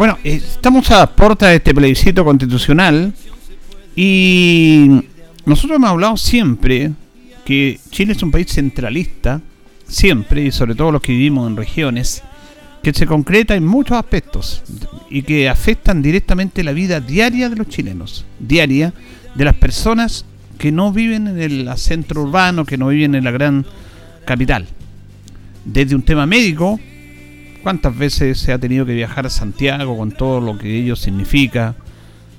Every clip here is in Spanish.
Bueno, estamos a puerta de este plebiscito constitucional y nosotros hemos hablado siempre que Chile es un país centralista, siempre, y sobre todo los que vivimos en regiones, que se concreta en muchos aspectos y que afectan directamente la vida diaria de los chilenos, diaria de las personas que no viven en el centro urbano, que no viven en la gran capital. Desde un tema médico, ¿Cuántas veces se ha tenido que viajar a Santiago con todo lo que ello significa,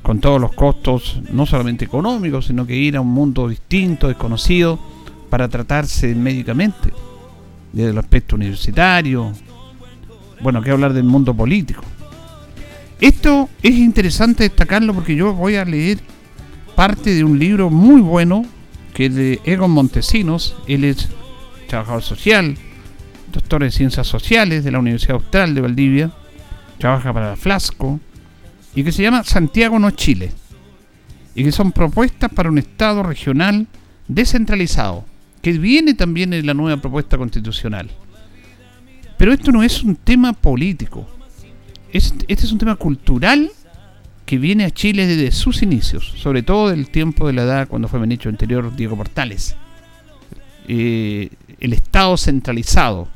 con todos los costos, no solamente económicos, sino que ir a un mundo distinto, desconocido, para tratarse médicamente, desde el aspecto universitario, bueno, que hablar del mundo político. Esto es interesante destacarlo porque yo voy a leer parte de un libro muy bueno que es de Egon Montesinos, él es trabajador social, doctor de Ciencias Sociales de la Universidad Austral de Valdivia, trabaja para Flasco, y que se llama Santiago no Chile, y que son propuestas para un Estado regional descentralizado, que viene también en la nueva propuesta constitucional. Pero esto no es un tema político, este es un tema cultural que viene a Chile desde sus inicios, sobre todo del tiempo de la edad cuando fue ministro anterior Diego Portales. Eh, el Estado centralizado,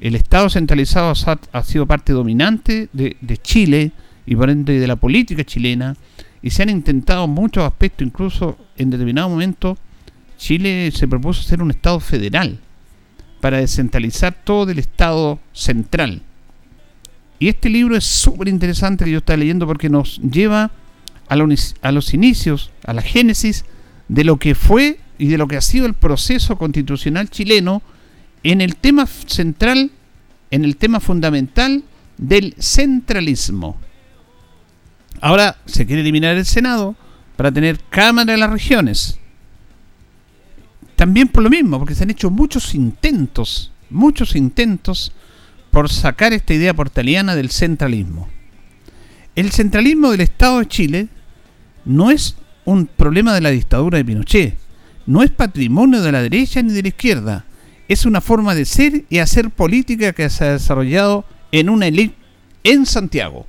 el Estado centralizado ha, sido parte dominante de, Chile y por ende de la política chilena y se han intentado muchos aspectos, incluso en determinado momento Chile se propuso ser un Estado federal para descentralizar todo el Estado central. Y este libro es súper interesante que yo estaba leyendo porque nos lleva a a los inicios, a la génesis de lo que fue y de lo que ha sido el proceso constitucional chileno en el tema central, en el tema fundamental del centralismo. Ahora se quiere eliminar el Senado para tener Cámara de las Regiones. También por lo mismo, porque se han hecho muchos intentos, muchos intentos por sacar esta idea portaliana del centralismo. El centralismo del Estado de Chile no es un problema de la dictadura de Pinochet, no es patrimonio de la derecha ni de la izquierda, es una forma de ser y hacer política que se ha desarrollado en una élite en Santiago.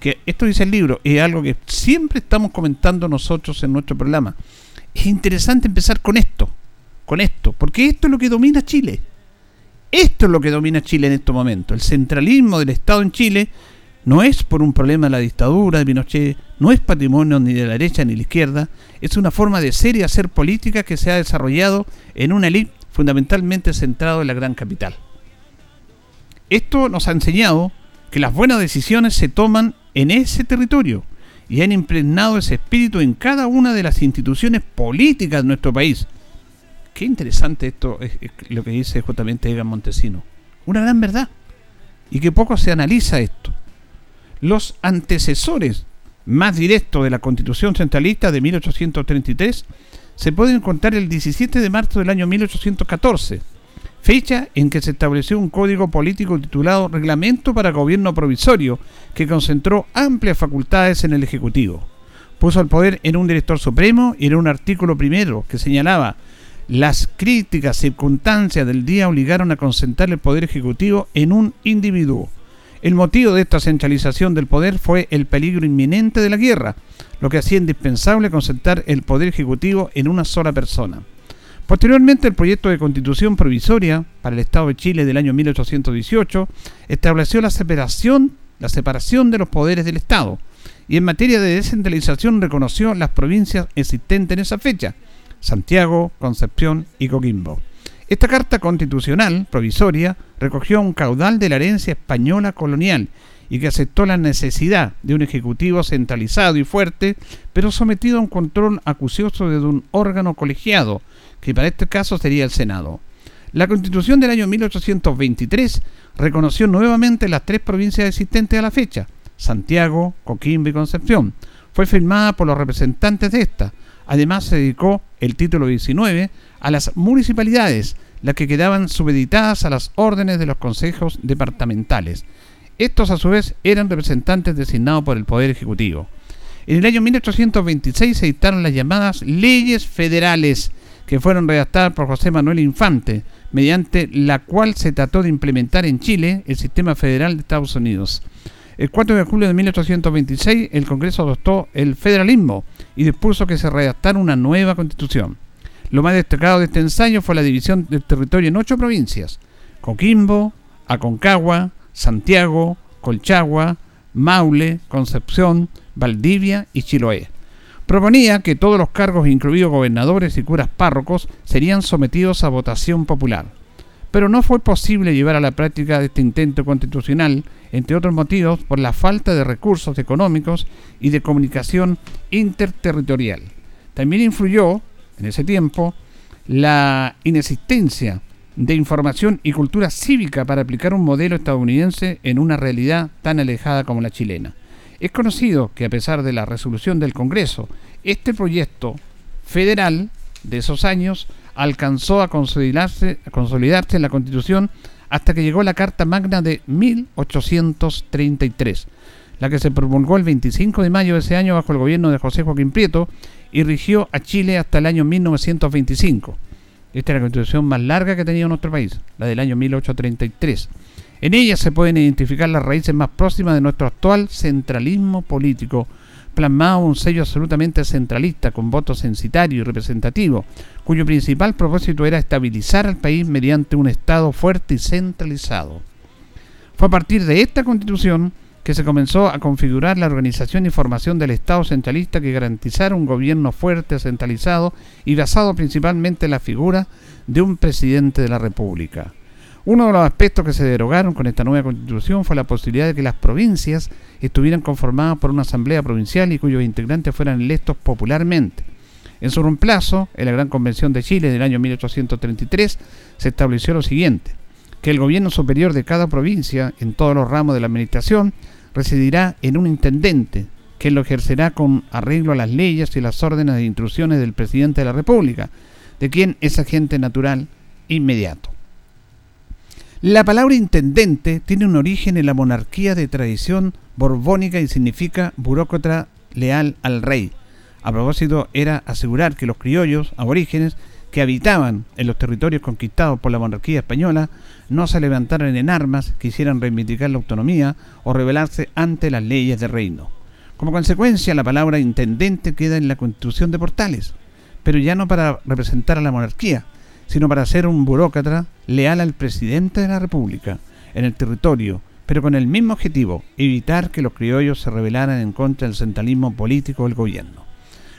Que esto dice el libro, es algo que siempre estamos comentando nosotros en nuestro programa. Es interesante empezar con esto, con esto, porque esto es lo que domina Chile. Esto es lo que domina Chile en este momento. El centralismo del Estado en Chile no es por un problema de la dictadura de Pinochet, no es patrimonio ni de la derecha ni de la izquierda, es una forma de ser y hacer política que se ha desarrollado en una élite fundamentalmente centrado en la gran capital. Esto nos ha enseñado que las buenas decisiones se toman en ese territorio y han impregnado ese espíritu en cada una de las instituciones políticas de nuestro país. Qué interesante esto es, lo que dice justamente Egan Montesino. Una gran verdad. Y que poco se analiza esto. Los antecesores más directos de la Constitución Centralista de 1833 se puede encontrar el 17 de marzo del año 1814, fecha en que se estableció un código político titulado Reglamento para Gobierno Provisorio, que concentró amplias facultades en el Ejecutivo. Puso al poder en un director supremo y en un artículo primero que señalaba las críticas circunstancias del día obligaron a concentrar el poder ejecutivo en un individuo. El motivo de esta centralización del poder fue el peligro inminente de la guerra, lo que hacía indispensable concentrar el poder ejecutivo en una sola persona. Posteriormente, el proyecto de constitución provisoria para el Estado de Chile del año 1818 estableció la separación, la separación de los poderes del Estado y en materia de descentralización reconoció las provincias existentes en esa fecha, Santiago, Concepción y Coquimbo. Esta carta constitucional provisoria recogió un caudal de la herencia española colonial y que aceptó la necesidad de un ejecutivo centralizado y fuerte, pero sometido a un control acucioso de un órgano colegiado, que para este caso sería el Senado. La constitución del año 1823 reconoció nuevamente las tres provincias existentes a la fecha, Santiago, Coquimbo y Concepción. Fue firmada por los representantes de esta. Además se dedicó el título 19 a las municipalidades, las que quedaban subeditadas a las órdenes de los consejos departamentales. Estos a su vez eran representantes designados por el Poder Ejecutivo. En el año 1826 se dictaron las llamadas leyes federales, que fueron redactadas por José Manuel Infante, mediante la cual se trató de implementar en Chile el sistema federal de Estados Unidos. El 4 de julio de 1826 el Congreso adoptó el federalismo y dispuso que se redactara una nueva constitución. Lo más destacado de este ensayo fue la división del territorio en ocho provincias: Coquimbo, Aconcagua, Santiago, Colchagua, Maule, Concepción, Valdivia y Chiloé. Proponía que todos los cargos, incluidos gobernadores y curas párrocos, serían sometidos a votación popular. Pero no fue posible llevar a la práctica este intento constitucional, entre otros motivos, por la falta de recursos económicos y de comunicación interterritorial. También influyó, en ese tiempo, la inexistencia de información y cultura cívica para aplicar un modelo estadounidense en una realidad tan alejada como la chilena. Es conocido que a pesar de la resolución del Congreso, este proyecto federal de esos años alcanzó a consolidarse, a consolidarse en la Constitución hasta que llegó la Carta Magna de 1833, la que se promulgó el 25 de mayo de ese año bajo el gobierno de José Joaquín Prieto y rigió a Chile hasta el año 1925. Esta es la constitución más larga que ha tenido nuestro país, la del año 1833. En ella se pueden identificar las raíces más próximas de nuestro actual centralismo político, plasmado un sello absolutamente centralista, con voto censitario y representativo, cuyo principal propósito era estabilizar al país mediante un Estado fuerte y centralizado. Fue a partir de esta constitución que se comenzó a configurar la organización y formación del Estado centralista que garantizara un gobierno fuerte, centralizado y basado principalmente en la figura de un presidente de la República. Uno de los aspectos que se derogaron con esta nueva constitución fue la posibilidad de que las provincias estuvieran conformadas por una asamblea provincial y cuyos integrantes fueran electos popularmente. En su reemplazo, en la Gran Convención de Chile del año 1833, se estableció lo siguiente, que el gobierno superior de cada provincia, en todos los ramos de la administración, residirá en un intendente, que lo ejercerá con arreglo a las leyes y las órdenes de instrucciones del presidente de la República, de quien es agente natural inmediato. La palabra intendente tiene un origen en la monarquía de tradición borbónica y significa burócrata leal al rey. A propósito, era asegurar que los criollos aborígenes que habitaban en los territorios conquistados por la monarquía española no se levantaran en armas, quisieran reivindicar la autonomía o rebelarse ante las leyes del reino. Como consecuencia, la palabra intendente queda en la constitución de Portales, pero ya no para representar a la monarquía, sino para ser un burócrata leal al presidente de la República en el territorio, pero con el mismo objetivo, evitar que los criollos se rebelaran en contra del centralismo político del gobierno.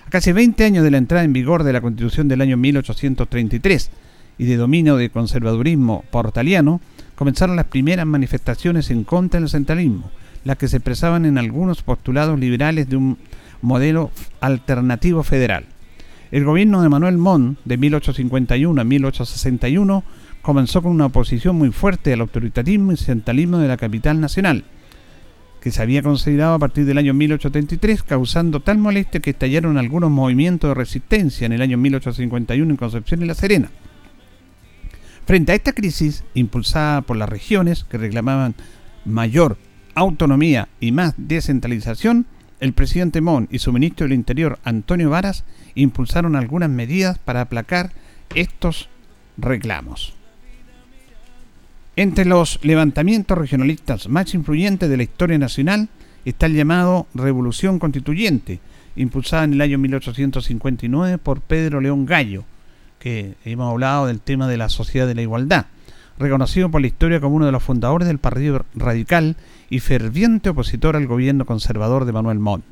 A casi 20 años de la entrada en vigor de la Constitución del año 1833 y de dominio de conservadurismo portaliano, comenzaron las primeras manifestaciones en contra del centralismo, las que se expresaban en algunos postulados liberales de un modelo alternativo federal. El gobierno de Manuel Montt, de 1851 a 1861, comenzó con una oposición muy fuerte al autoritarismo y centralismo de la capital nacional, que se había considerado a partir del año 1833, causando tal molestia que estallaron algunos movimientos de resistencia en el año 1851 en Concepción y La Serena. Frente a esta crisis, impulsada por las regiones que reclamaban mayor autonomía y más descentralización, el presidente Mon y su ministro del Interior, Antonio Varas, impulsaron algunas medidas para aplacar estos reclamos. Entre los levantamientos regionalistas más influyentes de la historia nacional está el llamado Revolución Constituyente, impulsada en el año 1859 por Pedro León Gallo, que hemos hablado del tema de la sociedad de la igualdad, reconocido por la historia como uno de los fundadores del Partido Radical y ferviente opositor al gobierno conservador de Manuel Montt.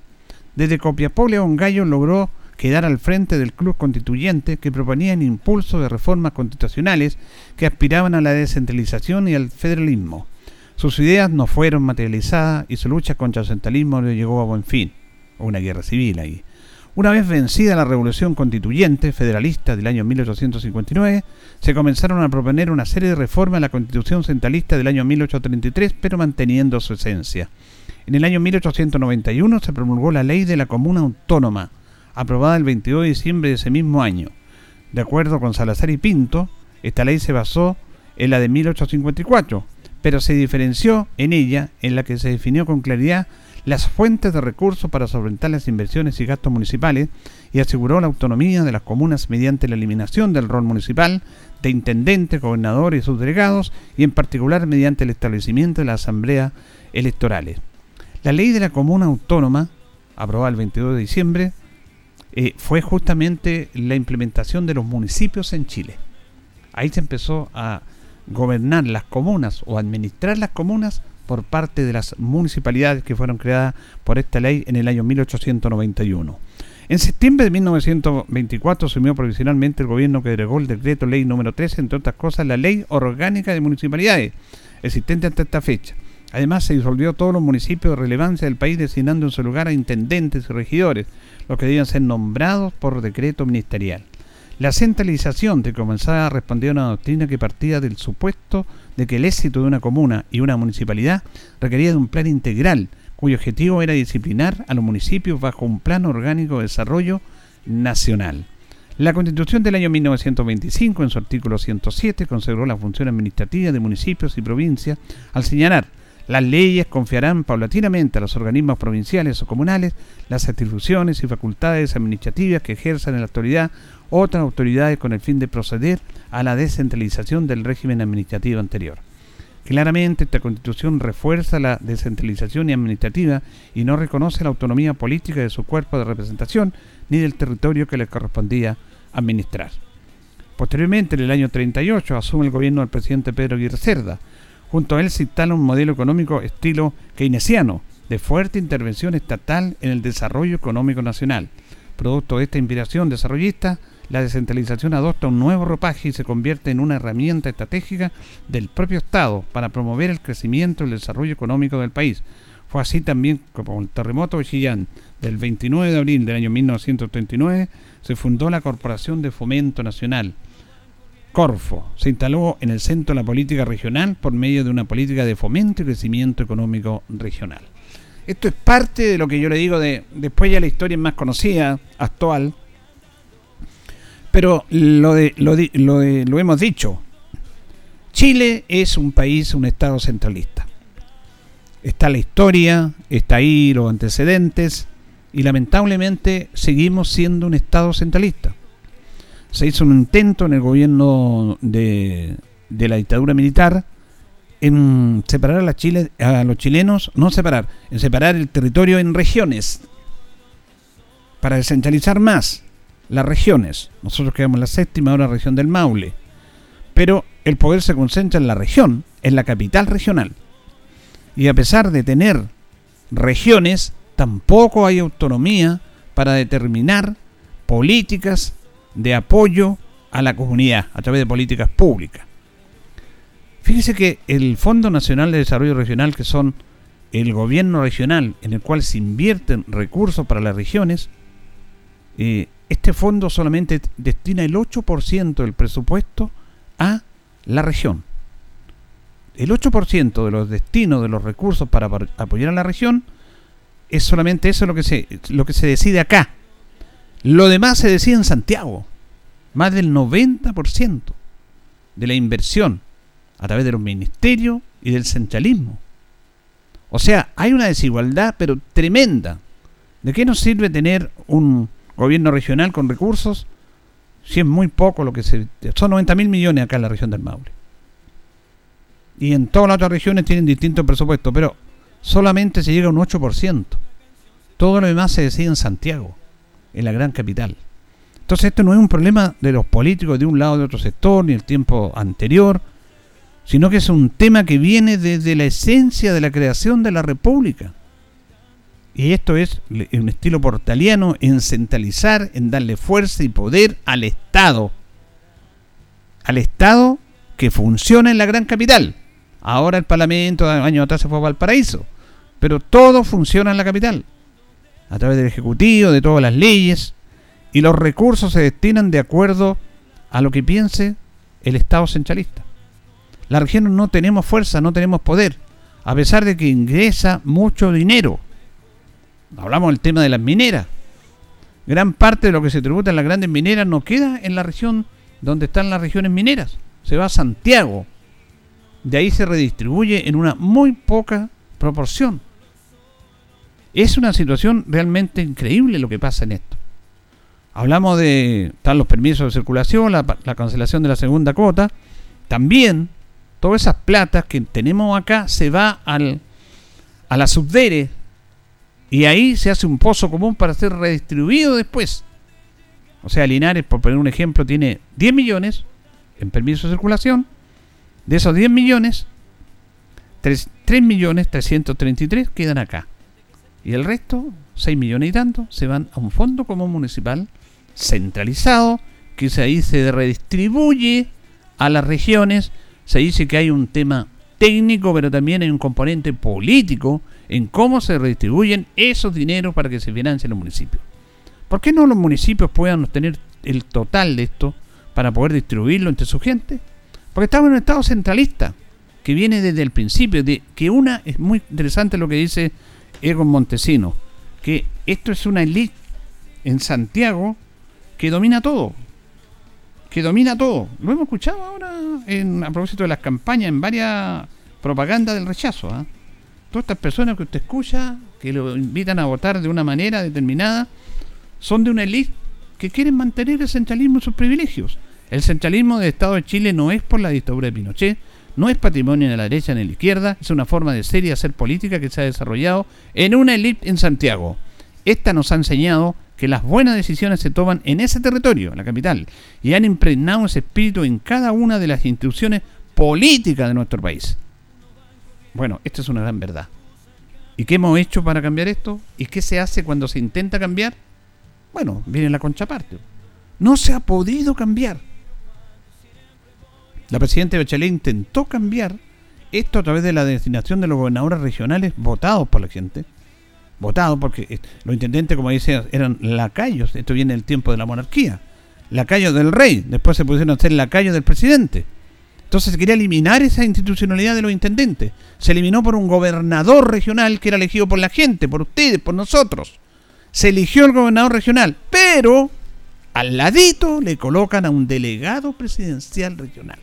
Desde Copiapó, León Gallo logró quedar al frente del club constituyente que proponía el impulso de reformas constitucionales que aspiraban a la descentralización y al federalismo. Sus ideas no fueron materializadas y su lucha contra el centralismo le llegó a buen fin. Una guerra civil ahí. Una vez vencida la revolución constituyente federalista del año 1859, se comenzaron a proponer una serie de reformas a la constitución centralista del año 1833, pero manteniendo su esencia. En el año 1891 se promulgó la ley de la comuna autónoma, aprobada el 22 de diciembre de ese mismo año. De acuerdo con Salazar y Pinto, esta ley se basó en la de 1854, pero se diferenció en ella en la que se definió con claridad las fuentes de recursos para solventar las inversiones y gastos municipales y aseguró la autonomía de las comunas mediante la eliminación del rol municipal de intendentes, gobernadores y sus delegados y en particular mediante el establecimiento de las asambleas electorales. La ley de la comuna autónoma, aprobada el 22 de diciembre, eh, fue justamente la implementación de los municipios en Chile. Ahí se empezó a gobernar las comunas o administrar las comunas por parte de las municipalidades que fueron creadas por esta ley en el año 1891. En septiembre de 1924 asumió provisionalmente el gobierno que delegó el decreto ley número 13, entre otras cosas, la ley orgánica de municipalidades, existente hasta esta fecha. Además, se disolvió todos los municipios de relevancia del país designando en su lugar a intendentes y regidores, los que debían ser nombrados por decreto ministerial. La centralización de comenzaba a responder a una doctrina que partía del supuesto de que el éxito de una comuna y una municipalidad requería de un plan integral, cuyo objetivo era disciplinar a los municipios bajo un plan orgánico de desarrollo nacional. La Constitución del año 1925, en su artículo 107, consagró la función administrativa de municipios y provincias al señalar las leyes confiarán paulatinamente a los organismos provinciales o comunales las atribuciones y facultades administrativas que ejerzan en la actualidad otras autoridades con el fin de proceder a la descentralización del régimen administrativo anterior. Claramente esta constitución refuerza la descentralización administrativa y no reconoce la autonomía política de su cuerpo de representación ni del territorio que le correspondía administrar. Posteriormente, en el año 38, asume el gobierno del presidente Pedro Aguirre Cerda, Junto a él se instala un modelo económico estilo keynesiano, de fuerte intervención estatal en el desarrollo económico nacional. Producto de esta inspiración desarrollista, la descentralización adopta un nuevo ropaje y se convierte en una herramienta estratégica del propio Estado para promover el crecimiento y el desarrollo económico del país. Fue así también como el terremoto de Chillán del 29 de abril del año 1939 se fundó la Corporación de Fomento Nacional, Corfo se instaló en el centro de la política regional por medio de una política de fomento y crecimiento económico regional. Esto es parte de lo que yo le digo de después ya la historia es más conocida, actual, pero lo, de, lo, lo hemos dicho. Chile es un país, un estado centralista. Está la historia, está ahí los antecedentes y lamentablemente seguimos siendo un estado centralista se hizo un intento en el gobierno de, la dictadura militar en separar a, la Chile, a los chilenos, no separar, en separar el territorio en regiones para descentralizar más las regiones. Nosotros quedamos en la séptima, ahora región del Maule. Pero el poder se concentra en la región, en la capital regional. Y a pesar de tener regiones, tampoco hay autonomía para determinar políticas de apoyo a la comunidad a través de políticas públicas. Fíjese que el Fondo Nacional de Desarrollo Regional, que son el gobierno regional en el cual se invierten recursos para las regiones, eh, este fondo solamente destina el 8% del presupuesto a la región. El 8% de los destinos de los recursos para apoyar a la región es solamente eso lo que se, lo que se decide acá. Lo demás se decide en Santiago. Más del 90% de la inversión a través de los ministerios y del centralismo. O sea, hay una desigualdad, pero tremenda. ¿De qué nos sirve tener un gobierno regional con recursos si es muy poco lo que se... Son 90 mil millones acá en la región del Maule. Y en todas las otras regiones tienen distintos presupuestos, pero solamente se llega a un 8%. Todo lo demás se decide en Santiago en la gran capital. Entonces esto no es un problema de los políticos de un lado o de otro sector, ni el tiempo anterior, sino que es un tema que viene desde la esencia de la creación de la República. Y esto es un estilo portaliano en centralizar, en darle fuerza y poder al Estado. Al Estado que funciona en la gran capital. Ahora el Parlamento, años atrás se fue a Valparaíso. Pero todo funciona en la capital. A través del Ejecutivo, de todas las leyes. Y los recursos se destinan de acuerdo a lo que piense el Estado centralista. La región no tenemos fuerza, no tenemos poder. A pesar de que ingresa mucho dinero hablamos del tema de las mineras. Gran parte de lo que se tributa en las grandes mineras no queda en la región donde están las regiones mineras. Se va a Santiago. De ahí se redistribuye en una muy poca proporción. Es una situación realmente increíble lo que pasa en esto. Hablamos de están los permisos de circulación, la, cancelación de la segunda cuota. También todas esas platas que tenemos acá se va al, a la subdere y ahí se hace un pozo común para ser redistribuido después. O sea, Linares, por poner un ejemplo, tiene 10 millones en permiso de circulación. De esos 10 millones, 3, millones 333 quedan acá. Y el resto, 6 millones y tanto, se van a un fondo común municipal centralizado, que ahí se redistribuye a las regiones. Se dice que hay un tema técnico, pero también hay un componente político en cómo se redistribuyen esos dineros para que se financien los municipios. ¿Por qué no los municipios puedan obtener el total de esto para poder distribuirlo entre su gente? Porque estamos en un estado centralista que viene desde el principio, de que una es muy interesante lo que dice Egon Montesino, que esto es una elite en Santiago que domina todo, domina todo. Lo hemos escuchado ahora a propósito de las campañas en varias propagandas del rechazo. ¿ah? Todas estas personas que usted escucha, que lo invitan a votar de una manera determinada, son de una élite que quieren mantener el centralismo y sus privilegios. El centralismo del Estado de Chile no es por la dictadura de Pinochet, no es patrimonio de la derecha ni de la izquierda, es una forma de ser y hacer política que se ha desarrollado en una élite en Santiago. Esta nos ha enseñado que las buenas decisiones se toman en ese territorio, en la capital, y han impregnado ese espíritu en cada una de las instituciones políticas de nuestro país. Bueno, esto es una gran verdad. ¿Y qué hemos hecho para cambiar esto? ¿Y qué se hace cuando se intenta cambiar? Bueno, viene la concha parte. No se ha podido cambiar. La presidenta Bachelet intentó cambiar esto a través de la designación de los gobernadores regionales votados por la gente. Votados porque los intendentes, como dice, eran lacayos. Esto viene del tiempo de la monarquía. Lacayos del rey. Después se pusieron a ser lacayos del presidente. Entonces se quería eliminar esa institucionalidad de los intendentes. Se eliminó por un gobernador regional que era elegido por la gente, por ustedes, por nosotros. Se eligió el gobernador regional, pero al ladito le colocan a un delegado presidencial regional.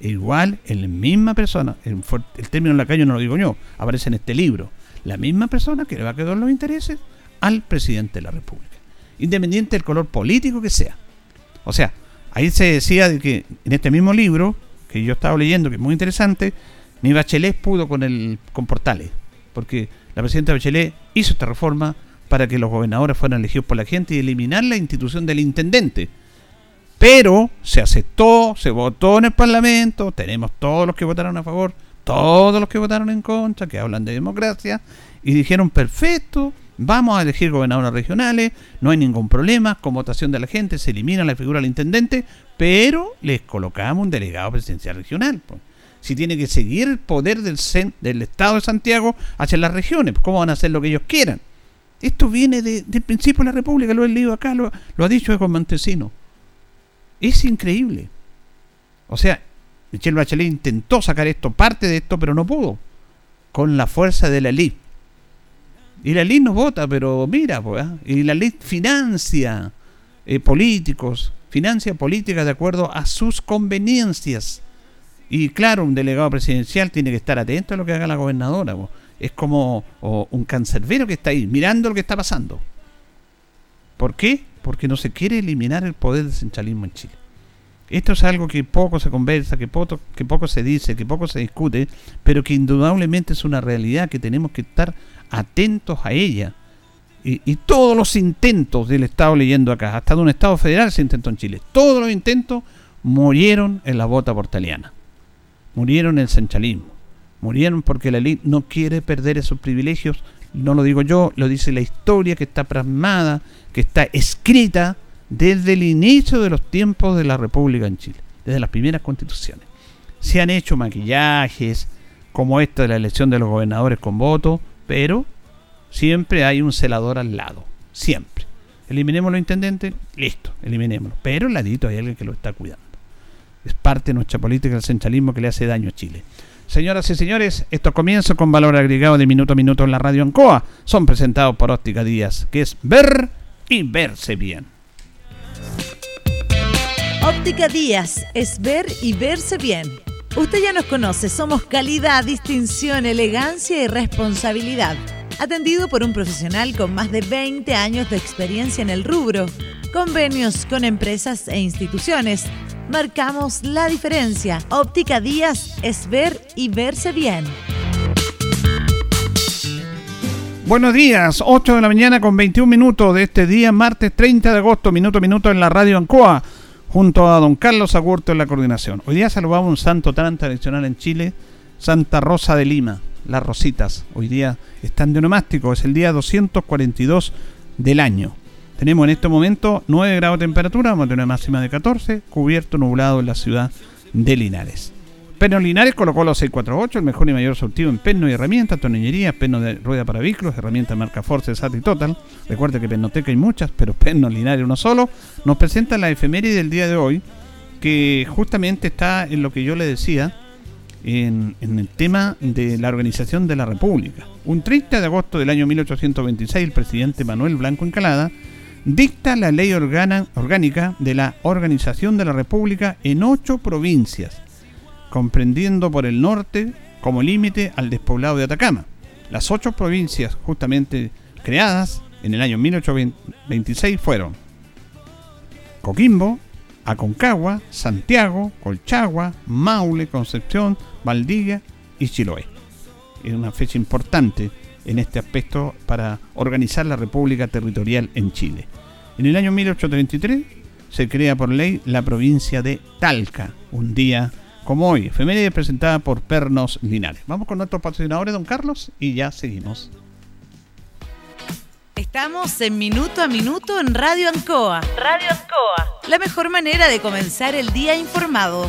Igual, en la misma persona, el, el término lacayo no lo digo yo, aparece en este libro. La misma persona que le va a quedar los intereses al presidente de la República. Independiente del color político que sea. O sea, Ahí se decía de que en este mismo libro, que yo estaba leyendo, que es muy interesante, ni Bachelet pudo con el con Portales, porque la presidenta Bachelet hizo esta reforma para que los gobernadores fueran elegidos por la gente y eliminar la institución del intendente. Pero se aceptó, se votó en el Parlamento, tenemos todos los que votaron a favor, todos los que votaron en contra, que hablan de democracia, y dijeron, perfecto, Vamos a elegir gobernadores regionales, no hay ningún problema, con votación de la gente se elimina la figura del intendente, pero les colocamos un delegado presidencial regional. Si tiene que seguir el poder del, Estado de Santiago hacia las regiones, ¿cómo van a hacer lo que ellos quieran? Esto viene del principio de la República, lo he leído acá, lo, ha dicho Eco Montesino. Es increíble. O sea, Michelle Bachelet intentó sacar esto, parte de esto, pero no pudo. Con la fuerza de la elite y la ley no vota, pero mira, pues, ¿ah? y la ley financia eh, políticos, financia políticas de acuerdo a sus conveniencias. Y claro, un delegado presidencial tiene que estar atento a lo que haga la gobernadora. Pues. Es como un cancerbero que está ahí, mirando lo que está pasando. ¿Por qué? Porque no se quiere eliminar el poder del centralismo en Chile. Esto es algo que poco se conversa, que poco, que poco se dice, que poco se discute, pero que indudablemente es una realidad que tenemos que estar atentos a ella. Y, todos los intentos del Estado leyendo acá, hasta de un Estado federal se intentó en Chile, todos los intentos murieron en la bota portaliana, murieron en el centralismo, murieron porque la ley no quiere perder esos privilegios, no lo digo yo, lo dice la historia que está plasmada, que está escrita desde el inicio de los tiempos de la República en Chile, desde las primeras constituciones. Se han hecho maquillajes, como esta de la elección de los gobernadores con voto, pero siempre hay un celador al lado, siempre. Eliminemos los intendentes, listo, eliminémoslo. Pero al ladito hay alguien que lo está cuidando. Es parte de nuestra política del centralismo que le hace daño a Chile. Señoras y señores, estos comienzos con valor agregado de minuto a minuto en la radio Ancoa son presentados por Óptica Díaz, que es ver y verse bien. Óptica Díaz es ver y verse bien. Usted ya nos conoce, somos calidad, distinción, elegancia y responsabilidad. Atendido por un profesional con más de 20 años de experiencia en el rubro. Convenios con empresas e instituciones. Marcamos la diferencia. Óptica Díaz es ver y verse bien. Buenos días, 8 de la mañana con 21 minutos de este día, martes 30 de agosto, minuto a minuto en la radio Ancoa junto a don Carlos Agurto en la coordinación. Hoy día saludamos un santo tan tradicional en Chile, Santa Rosa de Lima, las Rositas. Hoy día están de onomástico, es el día 242 del año. Tenemos en este momento 9 grados de temperatura, vamos a tener máxima de 14, cubierto nublado en la ciudad de Linares. Pernos Linares colocó los 648, el mejor y mayor surtido en perno y herramientas, tornillería, perno de rueda para vehículos, herramientas marca Force, SAT y Total. Recuerde que Pernoteca hay muchas, pero Pernos Linares uno solo. Nos presenta la efeméride del día de hoy, que justamente está en lo que yo le decía, en, en, el tema de la organización de la República. Un 30 de agosto del año 1826, el presidente Manuel Blanco Encalada dicta la ley orgánica de la organización de la República en ocho provincias comprendiendo por el norte como límite al despoblado de Atacama. Las ocho provincias justamente creadas en el año 1826 fueron Coquimbo, Aconcagua, Santiago, Colchagua, Maule, Concepción, Valdivia y Chiloé. Es una fecha importante en este aspecto para organizar la República Territorial en Chile. En el año 1833 se crea por ley la provincia de Talca, un día como hoy, efeméride presentada por Pernos Linares. Vamos con nuestros patrocinadores, don Carlos, y ya seguimos. Estamos en Minuto a Minuto en Radio Ancoa. Radio Ancoa. La mejor manera de comenzar el día informado.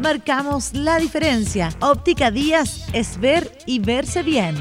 Marcamos la diferencia. Óptica Díaz es ver y verse bien.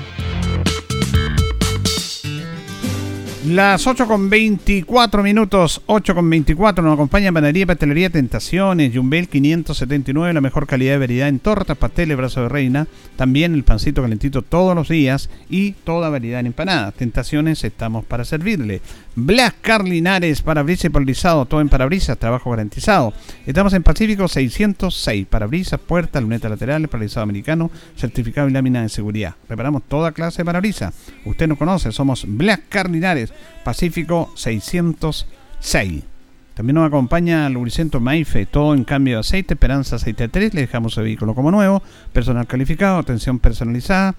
Las 8 con 24 minutos, 8 con 24, nos acompaña Panadería Pastelería Tentaciones, Jumbel 579, la mejor calidad de variedad en tortas, pasteles, brazo de reina, también el pancito calentito todos los días y toda variedad en empanadas. Tentaciones, estamos para servirle. Blas Carlinares, parabrisas y polarizado, todo en parabrisas, trabajo garantizado. Estamos en Pacífico 606, parabrisas, puertas, lunetas laterales, paralizado americano, certificado y lámina de seguridad. Reparamos toda clase de parabrisas. Usted nos conoce, somos Blas Carlinares Pacífico 606. También nos acompaña Lubricento Maife, todo en cambio de aceite, Esperanza Aceite 3, le dejamos su vehículo como nuevo, personal calificado, atención personalizada,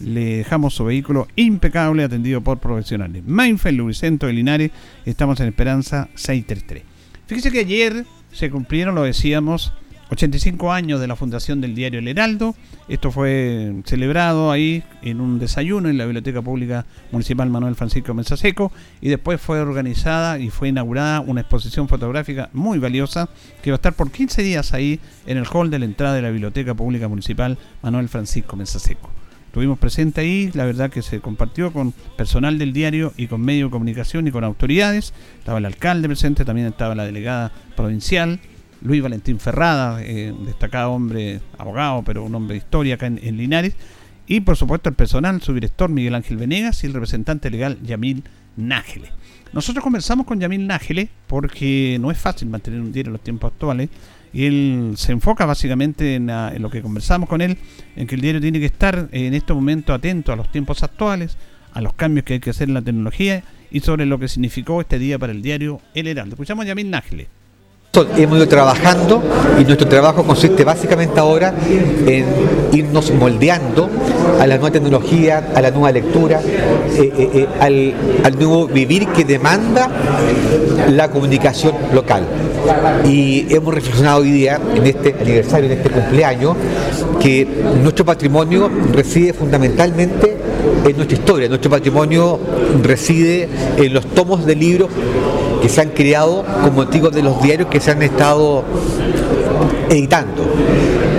le dejamos su vehículo impecable, atendido por profesionales. Maife, Lubricento de Linares, estamos en Esperanza 633. Fíjese que ayer se cumplieron, lo decíamos, 85 años de la fundación del diario El Heraldo. Esto fue celebrado ahí en un desayuno en la Biblioteca Pública Municipal Manuel Francisco Mensaseco y después fue organizada y fue inaugurada una exposición fotográfica muy valiosa que va a estar por 15 días ahí en el hall de la entrada de la Biblioteca Pública Municipal Manuel Francisco Mensaseco. estuvimos presentes ahí, la verdad que se compartió con personal del diario y con medios de comunicación y con autoridades. Estaba el alcalde presente, también estaba la delegada provincial, Luis Valentín Ferrada, eh, destacado hombre, abogado, pero un hombre de historia acá en, Linares. Y por supuesto el personal, su director Miguel Ángel Venegas y el representante legal Yamil Nájele. Nosotros conversamos con Yamil Nájele porque no es fácil mantener un diario en los tiempos actuales. Y él se enfoca básicamente en, lo que conversamos con él, en que el diario tiene que estar en este momento atento a los tiempos actuales, a los cambios que hay que hacer en la tecnología y sobre lo que significó este día para el diario El Heraldo. Escuchamos a Yamil Nájele hemos ido trabajando y nuestro trabajo consiste básicamente ahora en irnos moldeando a la nueva tecnología, a la nueva lectura, eh, eh, eh, al, al, nuevo vivir que demanda la comunicación local. Y hemos reflexionado hoy día, en este aniversario, en este cumpleaños, que nuestro patrimonio reside fundamentalmente en nuestra historia, nuestro patrimonio reside en los tomos de libros que se han creado con motivo de los diarios que se han estado editando.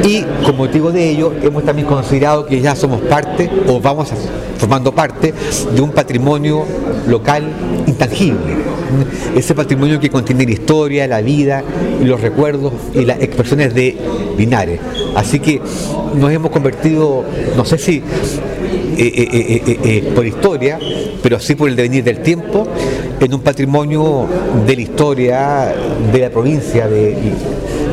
Y con motivo de ello hemos también considerado que ya somos parte o vamos formando parte de un patrimonio local intangible. Ese patrimonio que contiene la historia, la vida los recuerdos y las expresiones de Linares. Así que nos hemos convertido, no sé si eh, eh, eh, por historia, pero sí por el devenir del tiempo, en un patrimonio de la historia de la provincia de,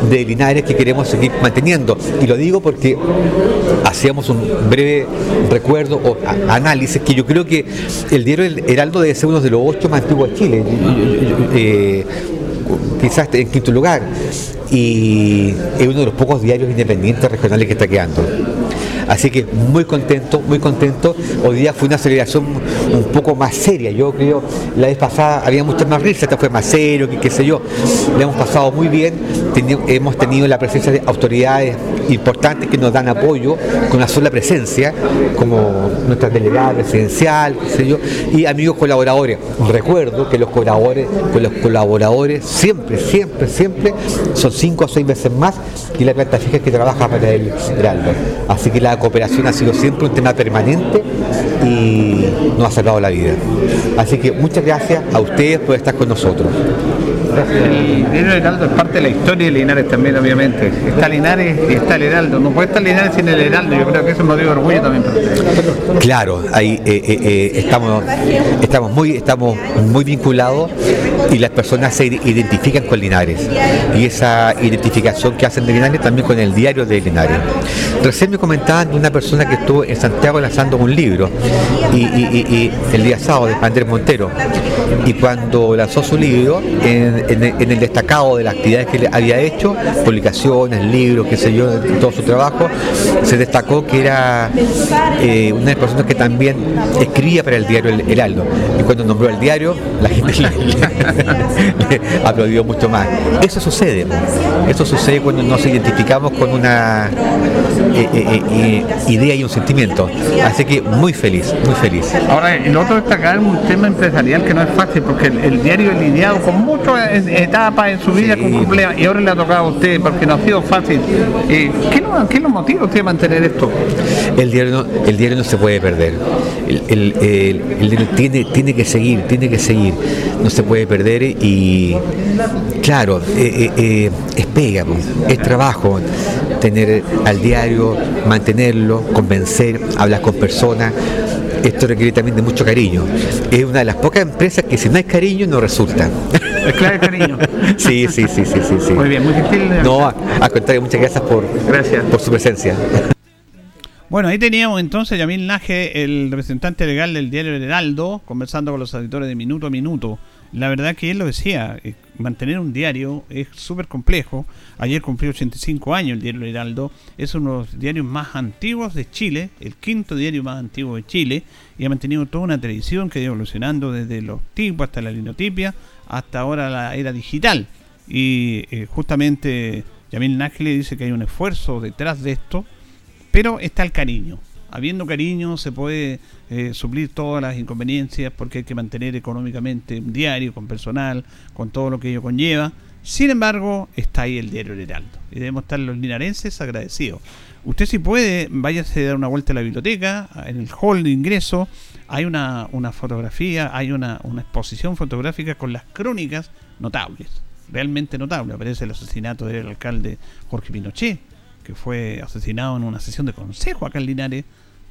de Linares que queremos seguir manteniendo. Y lo digo porque hacíamos un breve recuerdo o análisis que yo creo que el diario Heraldo debe ser uno de los ocho más antiguos de Chile. quizás en quinto lugar y es uno de los pocos diarios independientes regionales que está quedando. Así que muy contento, muy contento. Hoy día fue una celebración un poco más seria. Yo creo, la vez pasada había muchas más risas, esta fue más serio, qué sé yo. Le hemos pasado muy bien. hemos tenido la presencia de autoridades importantes que nos dan apoyo con una sola presencia, como nuestra delegada presidencial, qué sé yo, y amigos colaboradores. Recuerdo que los colaboradores, los colaboradores siempre, siempre, siempre son cinco o seis veces más que la planta fija que trabaja para el Heraldo. Así que la cooperación ha sido siempre un tema permanente y nos ha salvado la vida. Así que muchas gracias a ustedes por estar con nosotros. El diario Heraldo es parte de la historia de Linares también, obviamente. Está Linares y está el Heraldo. No puede estar Linares sin el Heraldo. Yo creo que eso es motivo de orgullo también Claro, ahí eh, eh, eh, estamos, muy, vinculados y las personas se identifican con Linares. Y esa identificación que hacen de Linares también con el diario de Linares. Recién me comentaban de una persona que estuvo en Santiago lanzando un libro y, el día sábado de Andrés Montero. Y cuando lanzó su libro, en, el destacado de las actividades que había hecho, publicaciones, libros, qué sé yo, todo su trabajo, se destacó que era eh, una de las personas que también escribía para el diario El Heraldo. Y cuando nombró el diario, la gente le, aplaudió mucho más. Eso sucede, eso sucede cuando nos identificamos con una eh, eh, idea y un sentimiento. Así que muy feliz, muy feliz. Ahora, el otro destacar un tema empresarial que no es fácil, porque el, diario es lidiado con muchas etapas en su vida con cumpleaños y ahora le ha tocado a usted porque no ha sido fácil. Eh, ¿qué, lo, ¿Qué lo motiva usted a mantener esto? El diario no, el diario no se puede perder. El, diario tiene, tiene que seguir, tiene que seguir. No se puede perder y claro, eh, eh, es pega, es trabajo tener al diario, mantenerlo, convencer, hablar con personas esto requiere también de mucho cariño. Es una de las pocas empresas que si no hay cariño no resulta. Es clave cariño. sí, sí, sí, sí, sí, Muy bien, muy gentil. No, al contrario, muchas gracias por, gracias. por su presencia. Bueno, ahí teníamos entonces a Yamil Naje, el representante legal del diario El Heraldo, conversando con los editores de Minuto a Minuto. La verdad que él lo decía, eh, mantener un diario es súper complejo. Ayer cumplió 85 años el diario Heraldo. Es uno de los diarios más antiguos de Chile, el quinto diario más antiguo de Chile, y ha mantenido toda una tradición que ha ido evolucionando desde los tipos hasta la linotipia, hasta ahora la era digital. Y eh, justamente Yamil Nájile dice que hay un esfuerzo detrás de esto, pero está el cariño habiendo cariño se puede eh, suplir todas las inconveniencias porque hay que mantener económicamente un diario con personal, con todo lo que ello conlleva. Sin embargo, está ahí el diario El Heraldo. Y debemos estar los linarenses agradecidos. Usted si puede, váyase a dar una vuelta a la biblioteca, en el hall de ingreso, hay una, fotografía, hay una, una, exposición fotográfica con las crónicas notables, realmente notables. Aparece el asesinato del alcalde Jorge Pinochet, que fue asesinado en una sesión de consejo acá en Linares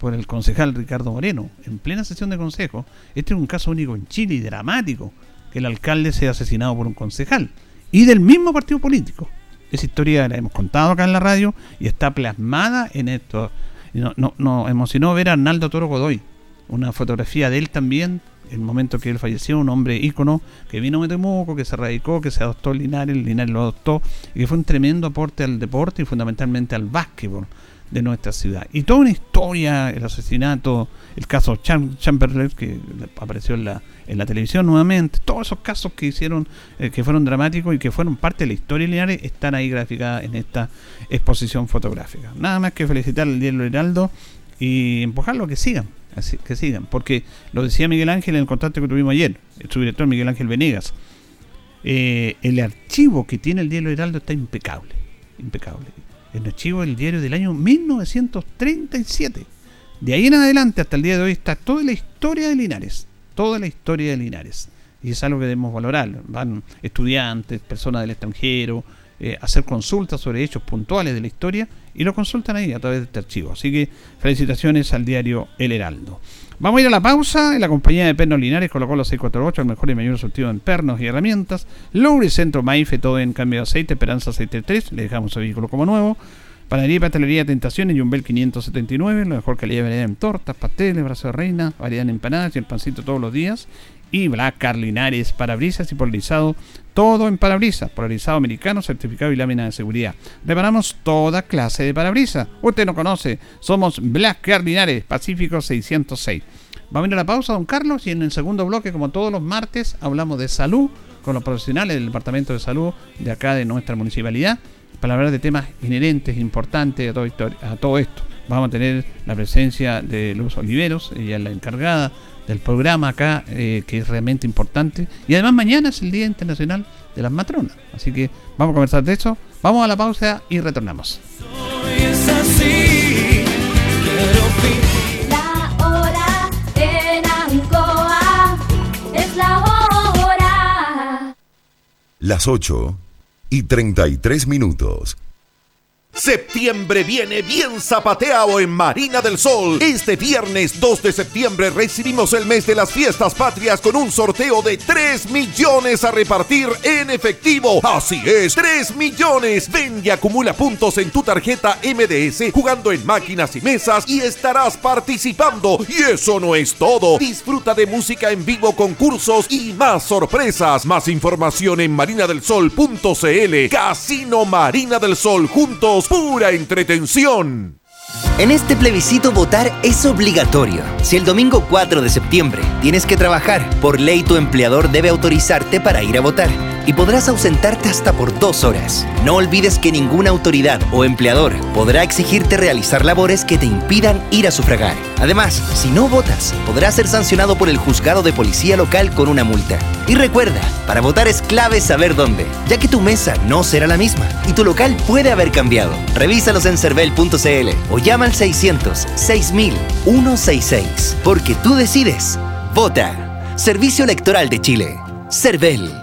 por el concejal Ricardo Moreno, en plena sesión de consejo. Este es un caso único en Chile y dramático, que el alcalde sea asesinado por un concejal y del mismo partido político. Esa historia la hemos contado acá en la radio y está plasmada en esto. No, no, no emocionó ver a Arnaldo Toro Godoy, una fotografía de él también, el momento que él falleció, un hombre ícono que vino a Metemuco, que se radicó, que se adoptó Linares, Linares lo adoptó y que fue un tremendo aporte al deporte y fundamentalmente al básquetbol de nuestra ciudad. Y toda una historia, el asesinato, el caso Chamberlain, que apareció en la, en la televisión nuevamente, todos esos casos que hicieron, eh, que fueron dramáticos y que fueron parte de la historia lineal, están ahí graficadas en esta exposición fotográfica. Nada más que felicitar al Diario Heraldo y empujarlo a que sigan, así, que sigan, porque lo decía Miguel Ángel en el contacto que tuvimos ayer, el subdirector Miguel Ángel Venegas. Eh, el archivo que tiene el Diario Heraldo está impecable, impecable el archivo del diario del año 1937. De ahí en adelante hasta el día de hoy está toda la historia de Linares. Toda la historia de Linares. Y es algo que debemos valorar. Van estudiantes, personas del extranjero, eh, hacer consultas sobre hechos puntuales de la historia y lo consultan ahí a través de este archivo. Así que felicitaciones al diario El Heraldo. Vamos a ir a la pausa. En la compañía de Pernos Linares colocó los 648, el mejor y mayor surtido en pernos y herramientas. Lourdes Centro Maife, todo en cambio de aceite. Esperanza Aceite 3, le dejamos el vehículo como nuevo. Panadería y Pastelería Tentaciones, Jumbel 579, la mejor calidad de variedad en tortas, pasteles, brazo de reina, variedad en empanadas y el pancito todos los días. Y Black Car Linares, parabrisas y polarizado, todo en parabrisas, polarizado americano, certificado y lámina de seguridad. Reparamos toda clase de parabrisas. Usted no conoce, somos Black Car Linares, Pacífico 606. Vamos a ir a la pausa, don Carlos, y en el segundo bloque, como todos los martes, hablamos de salud con los profesionales del Departamento de Salud de acá de nuestra municipalidad para hablar de temas inherentes, importantes a todo, a todo esto. Vamos a tener la presencia de Luz Oliveros, ella es la encargada del programa acá, eh, que es realmente importante. Y además mañana es el Día Internacional de las Matronas. Así que vamos a conversar de eso. Vamos a la pausa y retornamos. las 8 y 33 minutos. Septiembre viene bien zapateado en Marina del Sol. Este viernes 2 de septiembre recibimos el mes de las fiestas patrias con un sorteo de 3 millones a repartir en efectivo. Así es, 3 millones. Ven y acumula puntos en tu tarjeta MDS jugando en máquinas y mesas y estarás participando. Y eso no es todo. Disfruta de música en vivo, concursos y más sorpresas. Más información en marinadelsol.cl. Casino Marina del Sol juntos pura entretención. En este plebiscito votar es obligatorio. Si el domingo 4 de septiembre tienes que trabajar, por ley tu empleador debe autorizarte para ir a votar y podrás ausentarte hasta por dos horas. No olvides que ninguna autoridad o empleador podrá exigirte realizar labores que te impidan ir a sufragar. Además, si no votas, podrás ser sancionado por el juzgado de policía local con una multa. Y recuerda, para votar es clave saber dónde, ya que tu mesa no será la misma y tu local puede haber cambiado. Revísalos en cervel.cl o llama al 600 6000 166, porque tú decides. Vota. Servicio Electoral de Chile. Cervel.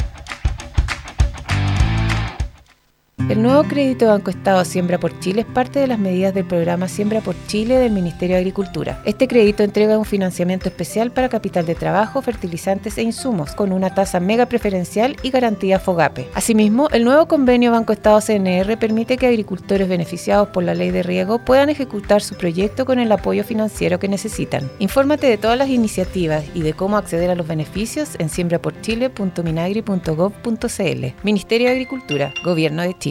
El nuevo crédito Banco Estado Siembra por Chile es parte de las medidas del programa Siembra por Chile del Ministerio de Agricultura. Este crédito entrega un financiamiento especial para capital de trabajo, fertilizantes e insumos, con una tasa mega preferencial y garantía FOGAPE. Asimismo, el nuevo convenio Banco Estado CNR permite que agricultores beneficiados por la ley de riego puedan ejecutar su proyecto con el apoyo financiero que necesitan. Infórmate de todas las iniciativas y de cómo acceder a los beneficios en siembraporchile.minagri.gov.cl. Ministerio de Agricultura, Gobierno de Chile.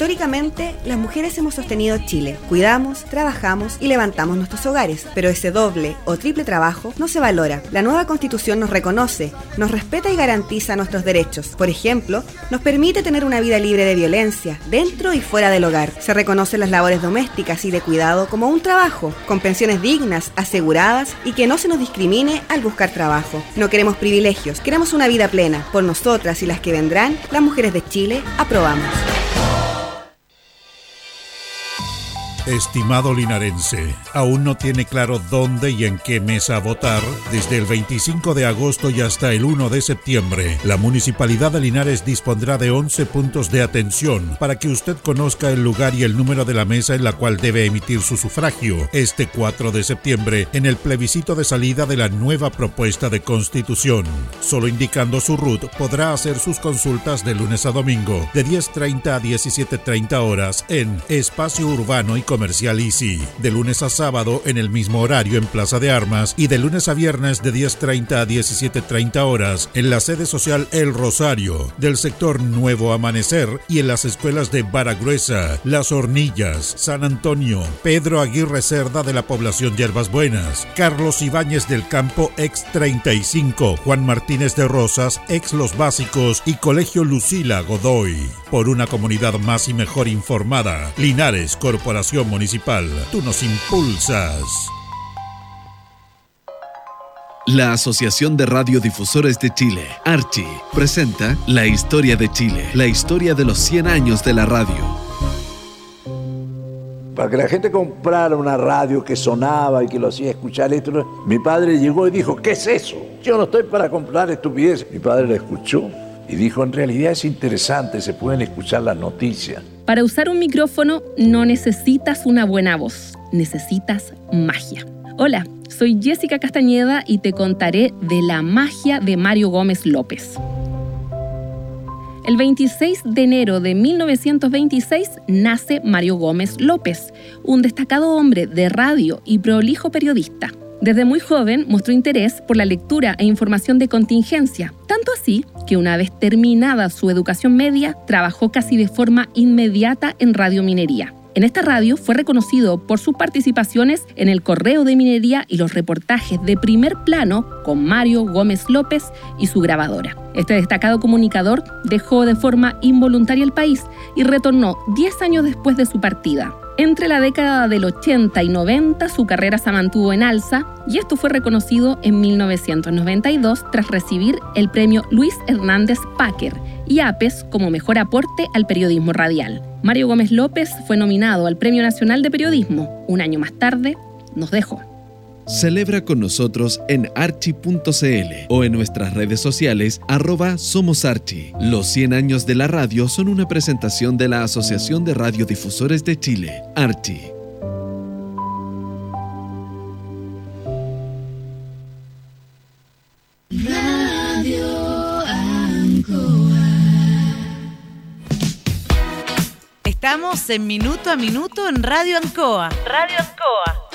Históricamente, las mujeres hemos sostenido Chile. Cuidamos, trabajamos y levantamos nuestros hogares. Pero ese doble o triple trabajo no se valora. La nueva constitución nos reconoce, nos respeta y garantiza nuestros derechos. Por ejemplo, nos permite tener una vida libre de violencia, dentro y fuera del hogar. Se reconocen las labores domésticas y de cuidado como un trabajo, con pensiones dignas, aseguradas y que no se nos discrimine al buscar trabajo. No queremos privilegios, queremos una vida plena. Por nosotras y las que vendrán, las mujeres de Chile, aprobamos. Estimado linarense, ¿aún no tiene claro dónde y en qué mesa votar? Desde el 25 de agosto y hasta el 1 de septiembre, la Municipalidad de Linares dispondrá de 11 puntos de atención para que usted conozca el lugar y el número de la mesa en la cual debe emitir su sufragio este 4 de septiembre en el plebiscito de salida de la nueva propuesta de constitución. Solo indicando su RUT podrá hacer sus consultas de lunes a domingo de 10.30 a 17.30 horas en Espacio Urbano y Comercial Easy, de lunes a sábado en el mismo horario en Plaza de Armas y de lunes a viernes de 10.30 a 17.30 horas en la sede social El Rosario, del sector Nuevo Amanecer y en las escuelas de Baragruesa, Las Hornillas, San Antonio, Pedro Aguirre Cerda de la población Yerbas Buenas, Carlos Ibáñez del Campo ex 35, Juan Martínez de Rosas ex Los Básicos y Colegio Lucila Godoy. Por una comunidad más y mejor informada, Linares Corporación Municipal, tú nos impulsas. La Asociación de Radiodifusores de Chile, Archi, presenta La Historia de Chile, la historia de los 100 años de la radio. Para que la gente comprara una radio que sonaba y que lo hacía escuchar esto, mi padre llegó y dijo, ¿qué es eso? Yo no estoy para comprar estupidez. Mi padre la escuchó y dijo, en realidad es interesante, se pueden escuchar las noticias. Para usar un micrófono no necesitas una buena voz, necesitas magia. Hola, soy Jessica Castañeda y te contaré de la magia de Mario Gómez López. El 26 de enero de 1926 nace Mario Gómez López, un destacado hombre de radio y prolijo periodista. Desde muy joven mostró interés por la lectura e información de contingencia, tanto así que una vez terminada su educación media, trabajó casi de forma inmediata en Radio Minería. En esta radio fue reconocido por sus participaciones en el Correo de Minería y los reportajes de primer plano con Mario Gómez López y su grabadora. Este destacado comunicador dejó de forma involuntaria el país y retornó 10 años después de su partida. Entre la década del 80 y 90 su carrera se mantuvo en alza y esto fue reconocido en 1992 tras recibir el premio Luis Hernández Packer y APES como mejor aporte al periodismo radial. Mario Gómez López fue nominado al Premio Nacional de Periodismo. Un año más tarde, nos dejó. Celebra con nosotros en archi.cl o en nuestras redes sociales arroba Somos Archi. Los 100 años de la radio son una presentación de la Asociación de Radiodifusores de Chile, Archi. Radio Ancoa. Estamos en Minuto a Minuto en Radio Ancoa. Radio Ancoa.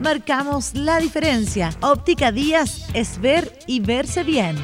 Marcamos la diferencia. Óptica Díaz es ver y verse bien.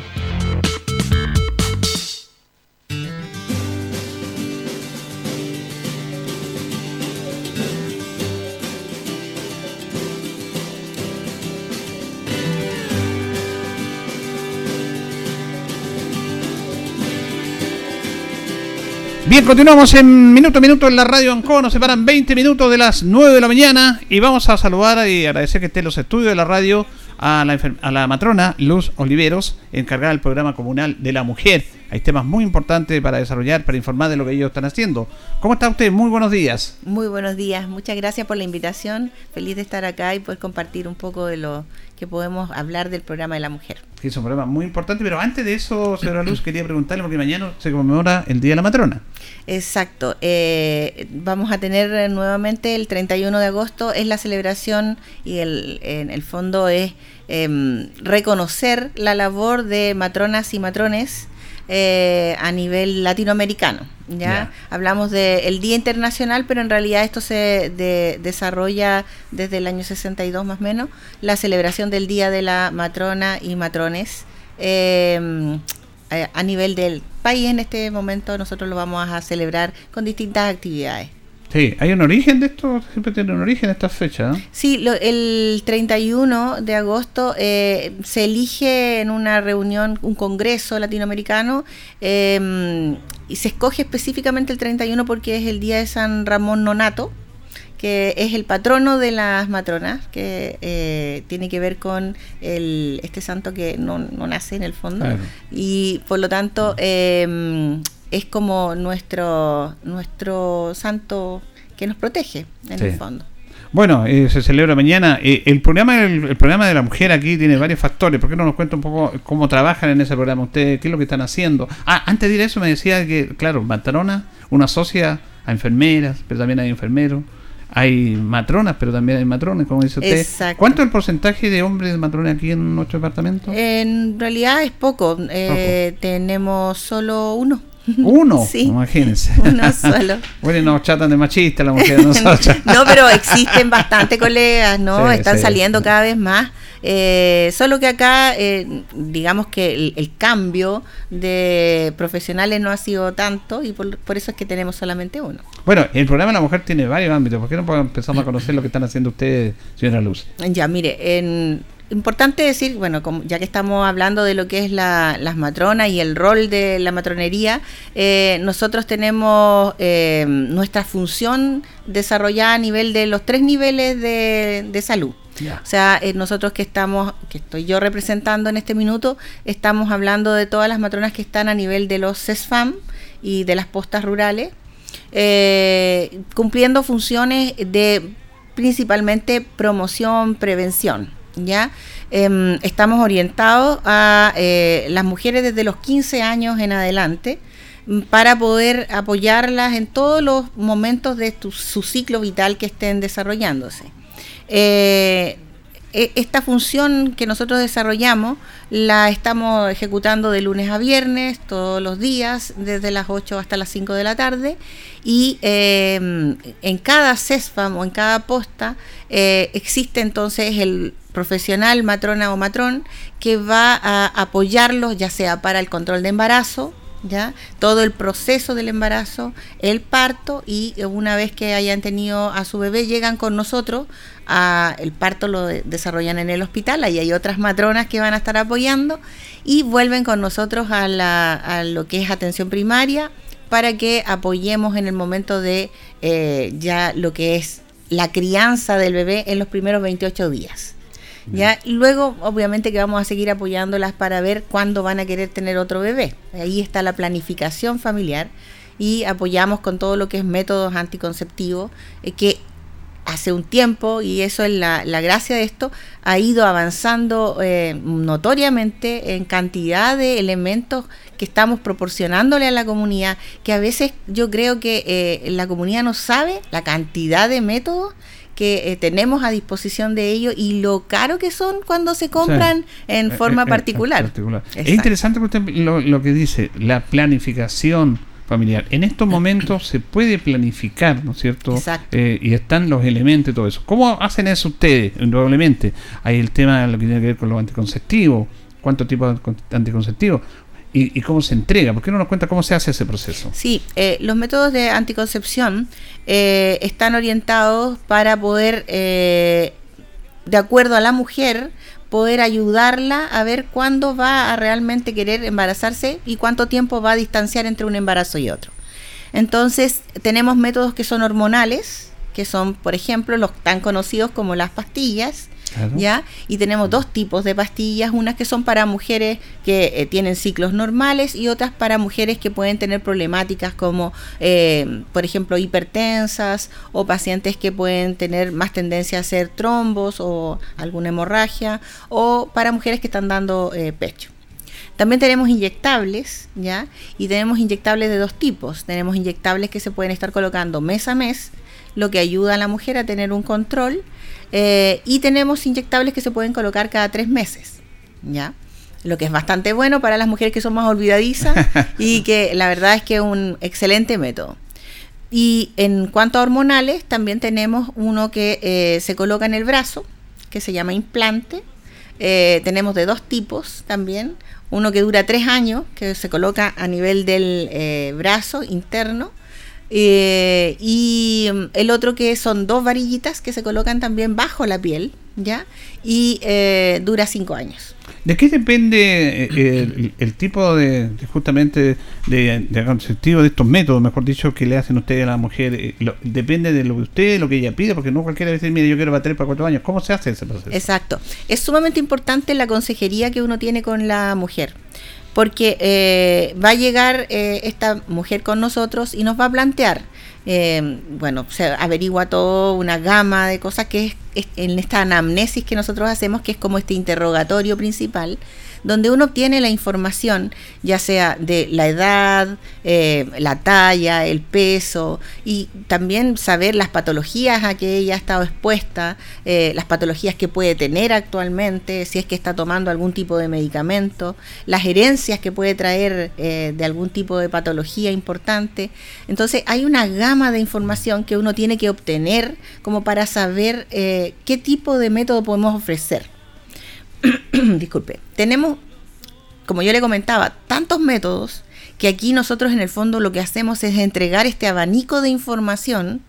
Bien, continuamos en minuto a minuto en la radio Anco. Nos separan 20 minutos de las 9 de la mañana y vamos a saludar y agradecer que esté en los estudios de la radio a la, a la matrona Luz Oliveros, encargada del programa comunal de la mujer. Hay temas muy importantes para desarrollar, para informar de lo que ellos están haciendo. ¿Cómo está usted? Muy buenos días. Muy buenos días. Muchas gracias por la invitación. Feliz de estar acá y poder compartir un poco de lo que podemos hablar del programa de la mujer. Sí, es un programa muy importante, pero antes de eso, señora Luz, quería preguntarle, porque mañana se conmemora el Día de la Matrona. Exacto. Eh, vamos a tener nuevamente el 31 de agosto, es la celebración y el, en el fondo es eh, reconocer la labor de matronas y matrones eh, a nivel latinoamericano. ¿ya? Hablamos del Día Internacional, pero en realidad esto se de- desarrolla desde el año 62 más o menos, la celebración del Día de la Matrona y Matrones. eh, a nivel del país en este momento nosotros lo vamos a celebrar con distintas actividades. Sí, ¿hay un origen de esto? Siempre tiene un origen esta fecha, ¿no? Sí, lo- el 31 de agosto eh, se elige en una reunión, un congreso latinoamericano, eh, y se escoge específicamente el 31 porque es el día de San Ramón Nonato, que es el patrono de las matronas, que eh, tiene que ver con el, este santo que no, no nace en el fondo. Claro. Y por lo tanto eh, es como nuestro, nuestro santo que nos protege en Sí. el fondo. Bueno, eh, se celebra mañana. Eh, el programa el, el programa de la mujer aquí tiene varios factores. ¿Por qué no nos cuenta un poco cómo trabajan en ese programa ustedes? ¿Qué es lo que están haciendo? Ah, antes de ir a eso me decía que, claro, matrona, una asocia a enfermeras, pero también hay enfermeros. Hay matronas, pero también hay matrones, como dice usted. Exacto. ¿Cuánto es el porcentaje de hombres de matrones aquí en nuestro departamento? En realidad es poco. eh, Tenemos solo uno. Uno, Sí. imagínense. Uno solo. bueno, y nos chatan de machista la mujer, nosotros. no, pero existen bastante colegas, ¿no? Sí, Están sí, saliendo cada vez más. Eh, solo que acá, eh, digamos que el, el cambio de profesionales no ha sido tanto y por, por eso es que tenemos solamente uno. Bueno, el programa de la mujer tiene varios ámbitos. ¿Por qué no empezamos a conocer lo que están haciendo ustedes, señora Luz? Ya, mire, en- importante decir, bueno, como, ya que estamos hablando de lo que es la- las matronas y el rol de la matronería, eh, nosotros tenemos eh, nuestra función desarrollada a nivel de los tres niveles de, de salud. O sea, eh, nosotros que estamos, que estoy yo representando en este minuto, estamos hablando de todas las matronas que están a nivel de los CESFAM y de las postas rurales, eh, cumpliendo funciones de principalmente promoción, prevención. ¿Ya? Em, estamos orientados a eh, las mujeres desde los 15 años en adelante mm, para poder apoyarlas en todos los momentos de su ciclo vital que estén desarrollándose. Eh, e- esta función que nosotros desarrollamos la estamos ejecutando de lunes a viernes, todos los días, desde las 8 hasta las 5 de la tarde. Y eh, en cada CESFAM o en cada posta eh, existe entonces el profesional matrona o matrón que va a apoyarlos, ya sea para el control de embarazo, ¿ya? Todo el proceso del embarazo, el parto y una vez que hayan tenido a su bebé llegan con nosotros, a, el parto lo de- desarrollan en el hospital, ahí hay otras matronas que van a estar apoyando y vuelven con nosotros a, la, a lo que es atención primaria para que apoyemos en el momento de eh, ya lo que es la crianza del bebé en los primeros 28 días. ¿Ya? Y luego, obviamente, que vamos a seguir apoyándolas para ver cuándo van a querer tener otro bebé. Ahí está la planificación familiar. y apoyamos con todo lo que es métodos anticonceptivos, eh, que hace un tiempo, y eso es la, la gracia de esto, ha ido avanzando eh, notoriamente en cantidad de elementos que estamos proporcionándole a la comunidad, que a veces yo creo que eh, la comunidad no sabe la cantidad de métodos que eh, tenemos a disposición de ellos y lo caro que son cuando se compran en forma particular. Es interesante lo, lo que dice, la planificación familiar. En estos momentos se puede planificar, ¿no es cierto? Eh, y están los elementos y todo eso. ¿Cómo hacen eso ustedes? Indudablemente. Hay el tema de lo que tiene que ver con los anticonceptivos. ¿Cuántos tipos de anticonceptivos? Y, cómo se entrega. ¿Por qué no nos cuenta cómo se hace ese proceso? Sí, eh, los métodos de anticoncepción eh, están orientados para poder, de acuerdo a la mujer, poder ayudarla a ver cuándo va a realmente querer embarazarse y cuánto tiempo va a distanciar entre un embarazo y otro. Entonces, tenemos métodos que son hormonales, que son, por ejemplo, los tan conocidos como las pastillas, ¿ya? Y tenemos dos tipos de pastillas, unas que son para mujeres que eh, tienen ciclos normales y otras para mujeres que pueden tener problemáticas como, eh, por ejemplo, hipertensas o pacientes que pueden tener más tendencia a hacer trombos o alguna hemorragia o para mujeres que están dando eh, pecho. También tenemos inyectables, ¿ya? Y tenemos inyectables de dos tipos. Tenemos inyectables que se pueden estar colocando mes a mes, lo que ayuda a la mujer a tener un control eh, y tenemos inyectables que se pueden colocar cada tres meses, ¿ya? Lo que es bastante bueno para las mujeres que son más olvidadizas y que la verdad es que es un excelente método. Y en cuanto a hormonales, también tenemos uno que eh, se coloca en el brazo, que se llama implante. Eh, tenemos de dos tipos también. Uno que dura tres años, que se coloca a nivel del brazo interno eh, y mm, el otro que son dos varillitas que se colocan también bajo la piel, ¿ya? Y eh, dura cinco años. ¿De qué depende eh, el, tipo de, justamente de, de conceptivo de estos métodos, mejor dicho, que le hacen ustedes a la mujer? depende de lo que usted, lo que ella pide, porque no cualquiera dice, mire, yo quiero bater para cuatro años. ¿Cómo se hace ese proceso? Exacto. Es sumamente importante la consejería que uno tiene con la mujer porque eh, va a llegar eh, esta mujer con nosotros y nos va a plantear, eh, bueno, se averigua todo una gama de cosas que es, en esta anamnesis que nosotros hacemos, que es como este interrogatorio principal, donde uno obtiene la información, ya sea de la edad, eh, la talla, el peso, y también saber las patologías a que ella ha estado expuesta, eh, las patologías que puede tener actualmente, si es que está tomando algún tipo de medicamento, las herencias que puede traer eh, de algún tipo de patología importante. Entonces hay una gama de información que uno tiene que obtener como para saber qué tipo de método podemos ofrecer. disculpe, tenemos, como yo le comentaba, tantos métodos que aquí nosotros en el fondo lo que hacemos es entregar este abanico de información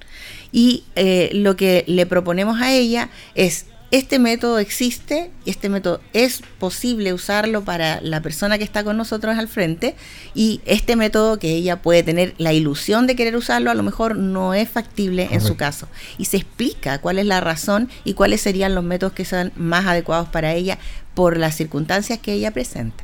y eh, lo que le proponemos a ella es este método existe, este método es posible usarlo para la persona que está con nosotros al frente y este método que ella puede tener la ilusión de querer usarlo a lo mejor no es factible en su caso. Y se explica cuál es la razón y cuáles serían los métodos que son más adecuados para ella por las circunstancias que ella presenta.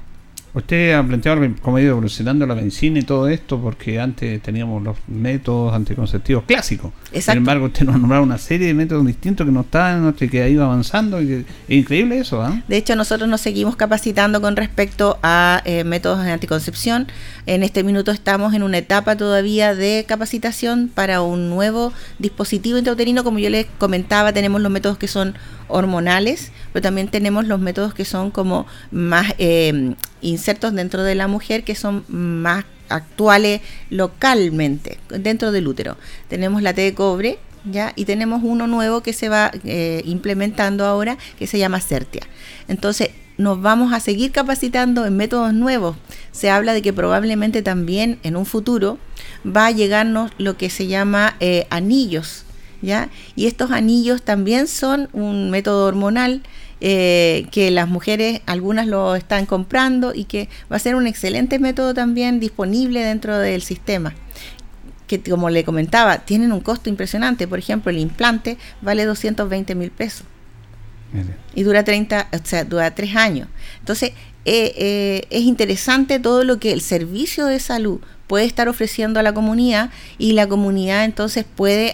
Usted ha planteado cómo ha ido evolucionando la medicina y todo esto, porque antes teníamos los métodos anticonceptivos clásicos. Sin embargo, usted nos una serie de métodos distintos que no estaban, que ha ido avanzando. Y es increíble eso. ¿ah? De hecho, nosotros nos seguimos capacitando con respecto a eh, métodos de anticoncepción. En este minuto estamos en una etapa todavía de capacitación para un nuevo dispositivo intrauterino. Como yo les comentaba, tenemos los métodos que son hormonales, pero también tenemos los métodos que son como más eh, insertos dentro de la mujer, que son más actuales localmente, dentro del útero. Tenemos la T de cobre, ¿ya? Y tenemos uno nuevo que se va eh, implementando ahora, que se llama Certia. Entonces, nos vamos a seguir capacitando en métodos nuevos. Se habla de que probablemente también en un futuro va a llegarnos lo que se llama eh, anillos y estos anillos también son un método hormonal eh, que las mujeres, algunas lo están comprando y que va a ser un excelente método también disponible dentro del sistema que como le comentaba, tienen un costo impresionante. Por ejemplo, el implante vale 220 mil pesos. Y dura 30, o sea, dura 3 años. Entonces, eh, eh, es interesante todo lo que el servicio de salud puede estar ofreciendo a la comunidad y la comunidad entonces puede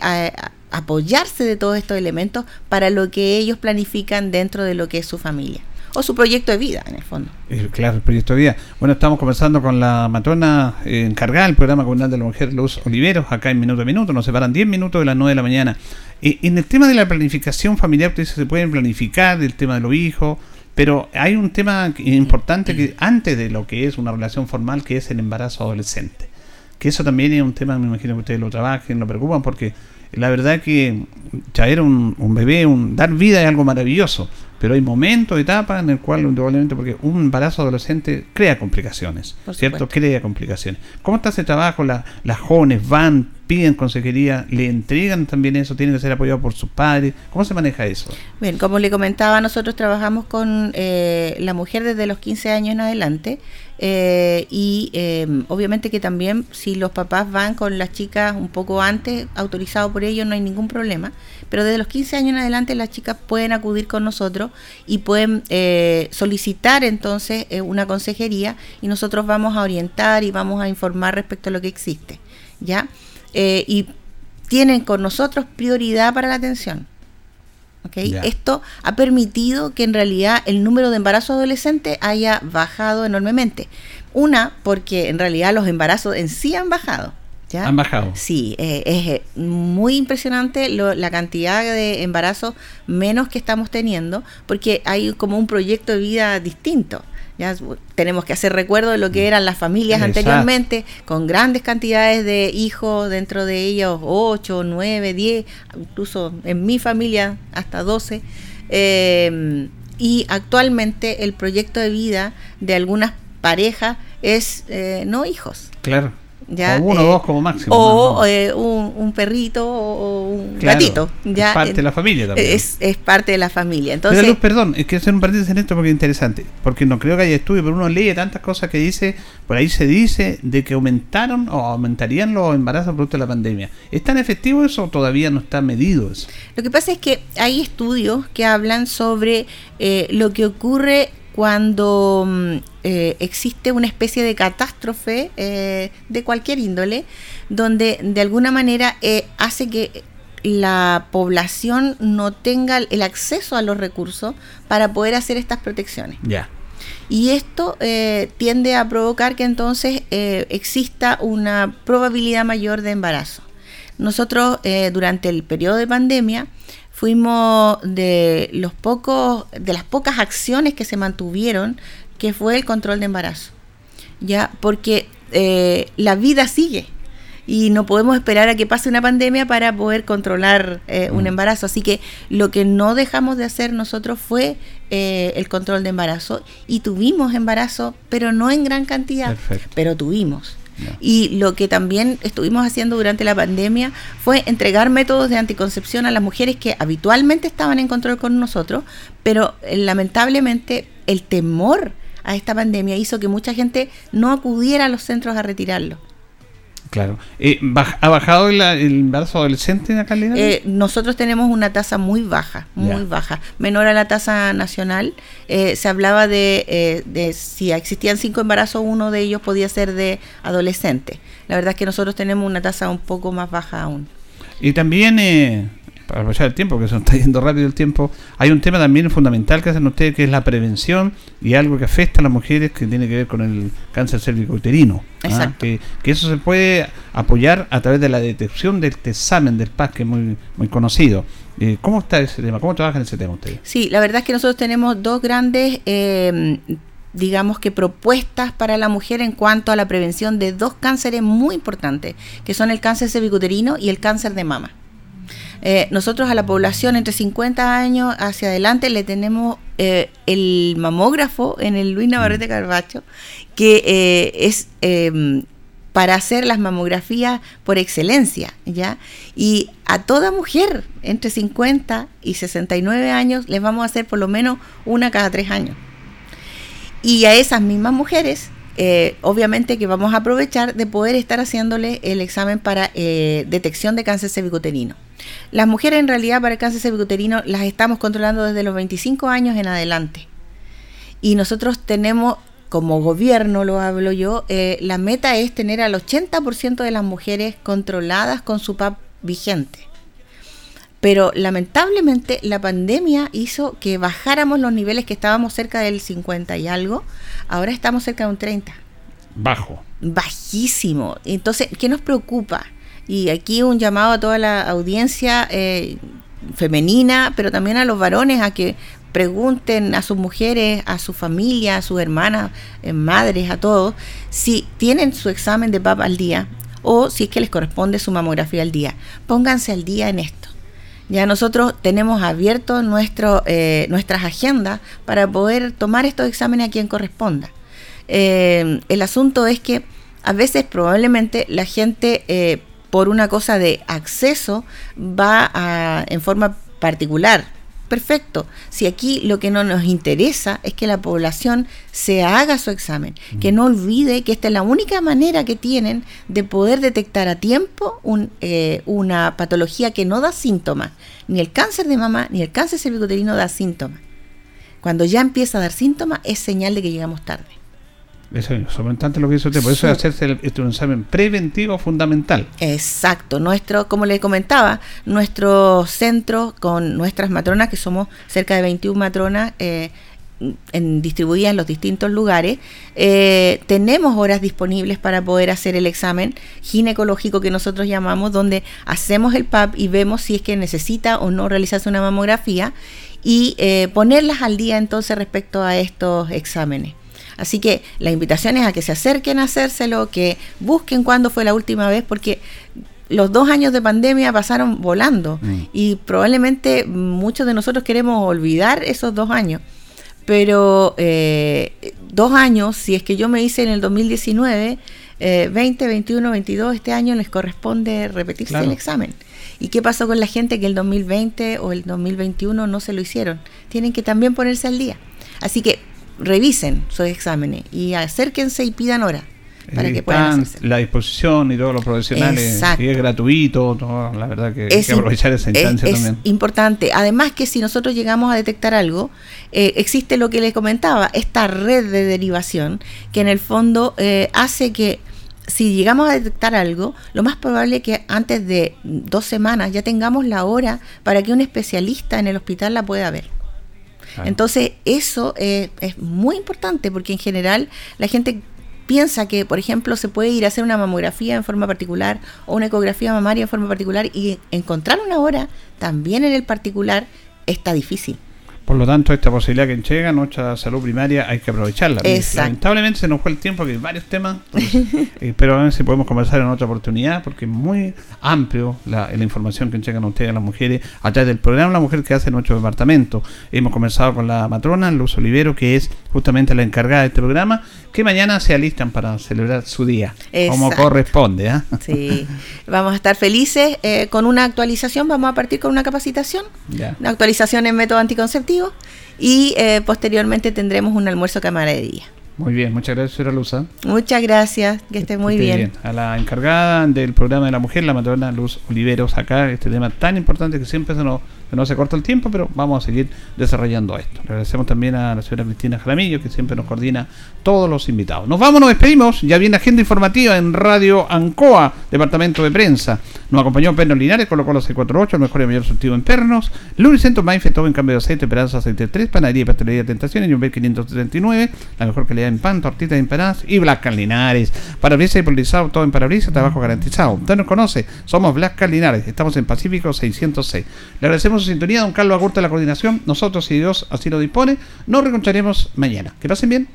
apoyarse de todos estos elementos para lo que ellos planifican dentro de lo que es su familia o su proyecto de vida, en el fondo. Eh, claro, el proyecto de vida. Bueno, estamos conversando con la matrona eh, encargada del programa comunal de la mujer, Luz Oliveros, acá en Minuto a Minuto. Nos separan 10 minutos de las 9 de la mañana. Eh, en el tema de la planificación familiar, ustedes se pueden planificar el tema de los hijos, pero hay un tema importante que antes de lo que es una relación formal, que es el embarazo adolescente. Que eso también es un tema, me imagino que ustedes lo trabajen, lo preocupan, porque la verdad que traer un, un bebé, un, dar vida es algo maravilloso, pero hay momentos, etapas en el cual, indudablemente, porque un embarazo adolescente crea complicaciones, ¿cierto? Crea complicaciones. ¿Cómo está ese trabajo? las jóvenes van, piden consejería, le entregan también eso, tienen que ser apoyados por sus padres. ¿Cómo se maneja eso? Bien, como le comentaba, nosotros trabajamos con eh, la mujer desde los 15 años en adelante. Eh, y eh, obviamente que también si los papás van con las chicas un poco antes, autorizado por ellos, no hay ningún problema. Pero desde los 15 años en adelante las chicas pueden acudir con nosotros y pueden eh, solicitar entonces una consejería y nosotros vamos a orientar y vamos a informar respecto a lo que existe. ¿ya? y tienen con nosotros prioridad para la atención. Esto ha permitido que en realidad el número de embarazos adolescentes haya bajado enormemente. Una, porque en realidad los embarazos en sí han bajado. ¿ya? Han bajado. Sí, eh, es eh, muy impresionante la cantidad de embarazos menos que estamos teniendo, porque hay como un proyecto de vida distinto. Ya tenemos que hacer recuerdo de lo que mm. eran las familias anteriormente, con grandes cantidades de hijos dentro de ellos, 8, 9, 10, incluso en mi familia hasta 12. Eh, y actualmente el proyecto de vida de algunas parejas es eh, no hijos. Claro o uno o eh, dos como máximo. O eh, un, perrito o un gatito. Ya, es parte de la familia también. Es, parte de la familia. Entonces, perdón, es que hacer un paréntesis en esto porque es interesante. Porque no creo que haya estudio, pero uno lee tantas cosas que dice, por ahí se dice de que aumentaron o aumentarían los embarazos producto de la pandemia. ¿Es tan efectivo eso o todavía no está medido eso? Lo que pasa es que hay estudios que hablan sobre eh, lo que ocurre cuando mm, eh, existe una especie de catástrofe eh, de cualquier índole, donde de alguna manera eh, hace que la población no tenga el acceso a los recursos para poder hacer estas protecciones. Ya. Y esto tiende a provocar que entonces exista una probabilidad mayor de embarazo. Nosotros durante el periodo de pandemia fuimos de los pocos, de las pocas acciones que se mantuvieron, que fue el control de embarazo. Ya, porque eh, la vida sigue y no podemos esperar a que pase una pandemia para poder controlar eh, un mm. embarazo. Así que lo que no dejamos de hacer nosotros fue eh, el control de embarazo y tuvimos embarazo, pero no en gran cantidad, pero tuvimos. Y lo que también estuvimos haciendo durante la pandemia fue entregar métodos de anticoncepción a las mujeres que habitualmente estaban en control con nosotros, pero eh, lamentablemente el temor a esta pandemia hizo que mucha gente no acudiera a los centros a retirarlo. Claro. Eh, ¿Ha bajado el, embarazo adolescente en eh, Nosotros tenemos una tasa muy baja, muy baja, menor a la tasa nacional. Eh, se hablaba de, de, si existían cinco embarazos, uno de ellos podía ser de adolescente. La verdad es que nosotros tenemos una tasa un poco más baja aún. Y también para aprovechar el tiempo, que se nos está yendo rápido el tiempo, hay un tema también fundamental que hacen ustedes, que es la prevención y algo que afecta a las mujeres, que tiene que ver con el cáncer cérvico-uterino. ¿ah? Que, eso se puede apoyar a través de la detección del examen del PAS, que es muy, muy conocido. Eh, ¿Cómo está ese tema? ¿Cómo trabajan ese tema ustedes? Sí, la verdad es que nosotros tenemos dos grandes... Eh, digamos que propuestas para la mujer en cuanto a la prevención de dos cánceres muy importantes, que son el cáncer cervicuterino y el cáncer de mama. Eh, nosotros a la población entre 50 años hacia adelante le tenemos eh, el mamógrafo en el Luis Navarrete Carbacho, que eh, es em, para hacer las mamografías por excelencia, ¿ya? Y a toda mujer entre 50 y 69 años les vamos a hacer por lo menos una cada tres años. Y a esas mismas mujeres obviamente que vamos a aprovechar de poder estar haciéndole el examen para detección de cáncer cervicuterino. Las mujeres en realidad para el cáncer cervicuterino las estamos controlando desde los 25 años en adelante. Y nosotros tenemos como gobierno, lo hablo yo, eh, la meta es tener al 80% de las mujeres controladas con su PAP vigente. Pero lamentablemente la pandemia hizo que bajáramos los niveles que estábamos cerca del 50 y algo, ahora estamos cerca de un 30. Bajo. Bajísimo. Entonces, ¿qué nos preocupa? Y aquí un llamado a toda la audiencia eh, femenina, pero también a los varones a que pregunten a sus mujeres, a su familia, a sus hermanas, eh, madres, a todos, si tienen su examen de PAP al día o si es que les corresponde su mamografía al día. Pónganse al día en esto. Ya nosotros tenemos abierto eh, nuestras agendas para poder tomar estos exámenes a quien corresponda. El asunto es que a veces probablemente la gente por una cosa de acceso va a, en forma particular perfecto. Si aquí lo que no nos interesa es que la población se haga su examen, que no olvide que esta es la única manera que tienen de poder detectar a tiempo eh, una patología que no da síntomas. Ni el cáncer de mama ni el cáncer cervicuterino da síntomas. Cuando ya empieza a dar síntomas es señal de que llegamos tarde. Eso es importante lo que hizo usted. Por eso es hacerse el, este un examen preventivo fundamental. Exacto. Nuestro, como le comentaba, nuestro centro con nuestras matronas, que somos cerca de 21 matronas, eh, en, distribuidas en los distintos lugares, eh, tenemos horas disponibles para poder hacer el examen ginecológico que nosotros llamamos, donde hacemos el PAP y vemos si es que necesita o no realizarse una mamografía y eh, ponerlas al día entonces respecto a estos exámenes. Así que la invitación es a que se acerquen a hacérselo, que busquen cuándo fue la última vez, porque los dos años de pandemia pasaron volando mm. y probablemente muchos de nosotros queremos olvidar esos dos años. Pero eh, dos años, si es que yo me hice en el 2019, 20, 21, 22, este año les corresponde repetirse el examen. ¿Y qué pasó con la gente que el 2020 o el 2021 no se lo hicieron? Tienen que también ponerse al día. Así que revisen sus exámenes y acérquense y pidan hora para que puedan la disposición y todos los profesionales y es gratuito la verdad que hay que aprovechar esa instancia es, también. importante. Además que si nosotros llegamos a detectar algo eh, existe lo que les comentaba esta red de derivación que en el fondo eh, hace que si llegamos a detectar algo, lo más probable es que antes de dos semanas ya tengamos la hora para que un especialista en el hospital la pueda ver. Entonces, eso es muy importante porque en general la gente piensa que, por ejemplo, se puede ir a hacer una mamografía en forma particular o una ecografía mamaria en forma particular y encontrar una hora también en el particular está difícil. Por lo tanto, esta posibilidad que llega, nuestra salud primaria, hay que aprovecharla. Lamentablemente se nos fue el tiempo, que hay varios temas, eh, pero a ver si podemos conversar en otra oportunidad, porque es muy amplio la, información que llegan ustedes, las mujeres, a través del programa La Mujer que hace nuestro departamento. Hemos conversado con la matrona, Luz Olivero, que es justamente la encargada de este programa, que mañana se alistan para celebrar su día, como corresponde. ¿ah? Sí, vamos a estar felices eh, con una actualización, vamos a partir con una capacitación, una actualización en método anticonceptivo y eh, posteriormente tendremos un almuerzo camaradería. Muy bien, muchas gracias, señora Luza. Muchas gracias, que esté muy bien. A la encargada del programa de la mujer, la matrona Luz Oliveros, acá, este tema tan importante que siempre se nos no se corta el tiempo, pero vamos a seguir desarrollando esto. Le agradecemos también a la señora Cristina Jaramillo, que siempre nos coordina todos los invitados. Nos vamos, nos despedimos. Ya viene agenda informativa en Radio Ancoa, Departamento de Prensa. Nos acompañó Pernos Linares, colocó los 648, el mejor y mayor surtido en pernos. Lunicentro Maife, todo en cambio de aceite, Esperanza Aceite 3, Panadería y Pastelería de Tentaciones, Jumbel 579, la mejor calidad en pan, tortitas empanadas y Blasca Linares. Parabrisas y polizado, todo en parabrisas, trabajo garantizado. Usted nos conoce, somos Blasca Linares, estamos en Pacífico 606. Le agradecemos su sintonía, don Carlos Agurta la coordinación. Nosotros, si Dios así lo dispone, nos reencontraremos mañana. Que pasen bien.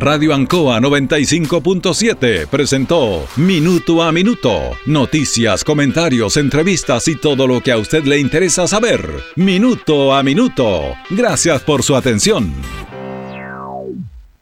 Radio Ancoa 95.7 presentó Minuto a Minuto. Noticias, comentarios, entrevistas y todo lo que a usted le interesa saber. Minuto a Minuto. Gracias por su atención.